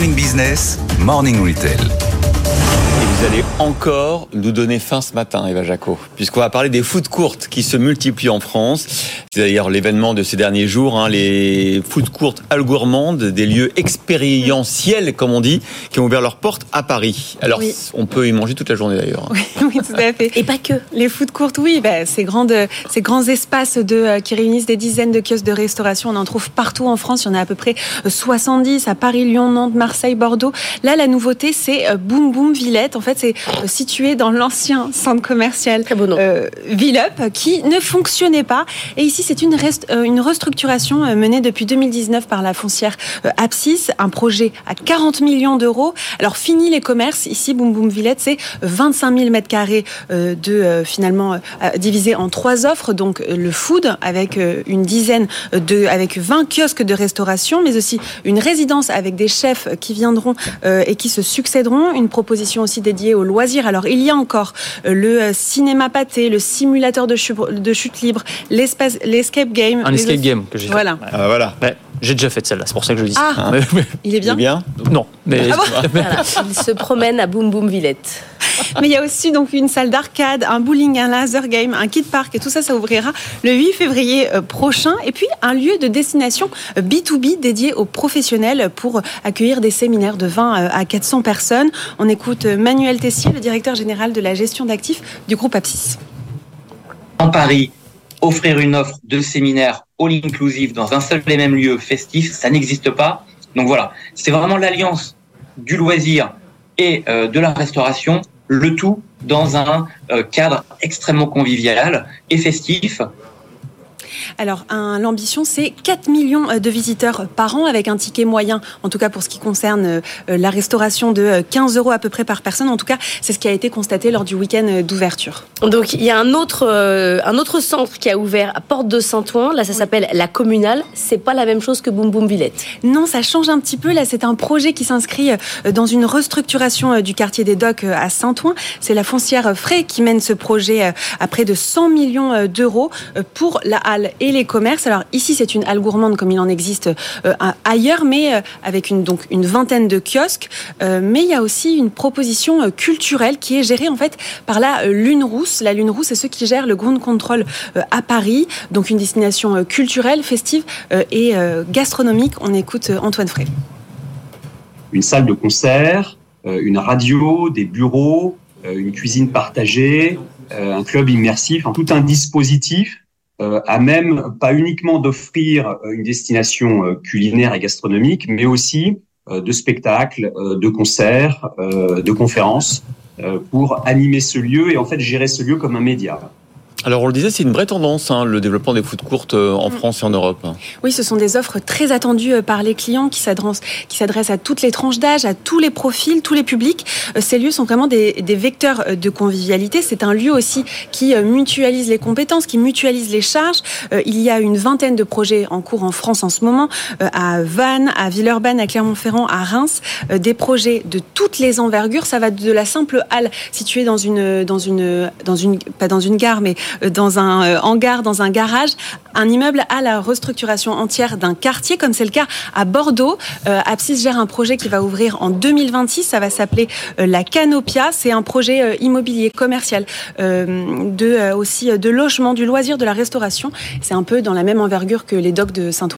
Morning Business, Morning Retail. Vous allez encore nous donner fin ce matin, Eva Jaco, puisqu'on va parler des foot courtes qui se multiplient en France. C'est d'ailleurs l'événement de ces derniers jours, hein, les foot courtes algourmandes, des lieux expérientiels, comme on dit, qui ont ouvert leurs portes à Paris. Alors, Oui. on peut y manger toute la journée d'ailleurs. Oui, oui, tout à fait. Et pas que. Les food courtes, oui, bah, ces, grandes, ces grands espaces de, euh, qui réunissent des dizaines de kiosques de restauration, on en trouve partout en France. Il y en a à peu près euh, 70 à Paris, Lyon, Nantes, Marseille, Bordeaux. Là, la nouveauté, c'est euh, Boom Boom Villette. En fait, c'est euh, situé dans l'ancien centre commercial euh, Villup qui ne fonctionnait pas. Et ici, c'est une, euh, une restructuration euh, menée depuis 2019 par la foncière Apsis, un projet à 40 millions d'euros. Alors, fini les commerces. Ici, Boom Boom Villette, c'est 25 000 mètres carrés de finalement divisé en trois offres. Donc, le food avec une dizaine de, avec 20 kiosques de restauration, mais aussi une résidence avec des chefs qui viendront et qui se succéderont. Une proposition aussi dédiée aux loisirs. Alors, il y a encore euh, le euh, cinéma pâté, le simulateur de chute, de chute libre, l'espace, l'escape game. Un escape game que j'ai fait. Voilà. Ah, voilà. Ouais, j'ai déjà fait celle-là, c'est pour ça que je le dis. Ah. Mais- Il est bien non, mais Ah bon Voilà. Il se promène à Boom Boom Villette. Mais il y a aussi donc une salle d'arcade, un bowling, un laser game, un kid park et tout ça, ça ouvrira le 8 février euh, prochain. Et puis un lieu de destination euh, B2B dédié aux professionnels pour euh, accueillir des séminaires de 20 euh, à 400 personnes. On écoute euh, Manuel Tessier, le directeur général de la gestion d'actifs du groupe Apsis. en Paris, offrir une offre de séminaire all inclusive dans un seul et même lieu festif, ça n'existe pas. Donc voilà, c'est vraiment l'alliance du loisir et euh, de la restauration, le tout dans un euh, cadre extrêmement convivial et festif. Alors, l'ambition, c'est 4 millions euh, de visiteurs par an avec un ticket moyen, en tout cas pour ce qui concerne euh, euh, la restauration de euh, 15 euros à peu près par personne. En tout cas, c'est ce qui a été constaté lors du week-end euh, d'ouverture. Donc il y a un autre, euh, un autre centre qui a ouvert à Porte de Saint-Ouen. Là, ça s'appelle la Communale. C'est pas la même chose que Boom Boom Villette. Non, ça change un petit peu. Là, c'est un projet qui s'inscrit euh, dans une restructuration euh, du quartier des Docks euh, à Saint-Ouen. C'est la foncière euh, Fray qui mène ce projet euh, à près de 100 millions euh, d'euros euh, pour la halle et les commerces. Alors ici, c'est une halle gourmande comme il en existe euh, ailleurs, mais euh, avec une, donc une vingtaine de kiosques. Euh, Mais il y a aussi une proposition culturelle qui est gérée en fait par la Lune Rousse. La Lune Rousse, c'est ceux qui gèrent le Ground Control à Paris. Donc une destination culturelle, festive et gastronomique. On écoute Antoine Frey. une salle de concert, une radio, des bureaux, une cuisine partagée, un club immersif, tout un dispositif à même pas uniquement d'offrir euh, une destination euh, culinaire et gastronomique, mais aussi euh, de spectacles, euh, de concerts, euh, de conférences euh, pour animer ce lieu et en fait gérer ce lieu comme un média. Alors, on le disait, c'est une vraie tendance, hein, le développement des foot courtes euh, en France et en Europe. Oui, ce sont des offres très attendues euh, par les clients qui s'adressent, qui s'adressent à toutes les tranches d'âge, à tous les profils, tous les publics. Euh, Ces lieux sont vraiment des, des vecteurs de convivialité. C'est un lieu aussi qui mutualise les compétences, qui mutualise les charges. Il y a une vingtaine de projets en cours en France en ce moment, à Vannes, à Villeurbanne, à Clermont-Ferrand, à Reims, des projets de toutes les envergures. Ça va de la simple halle située dans une, dans une, dans une, pas dans une gare, mais dans un euh, hangar, dans un garage, un immeuble à la restructuration entière d'un quartier, comme c'est le cas à Bordeaux. Euh, Apsis gère un projet qui va ouvrir en 2026. Ça va s'appeler euh, la Canopia. C'est un projet euh, immobilier commercial euh, de euh, aussi euh, de logement, du loisir, de la restauration. C'est un peu dans la même envergure que les docks de Saint-Ouen.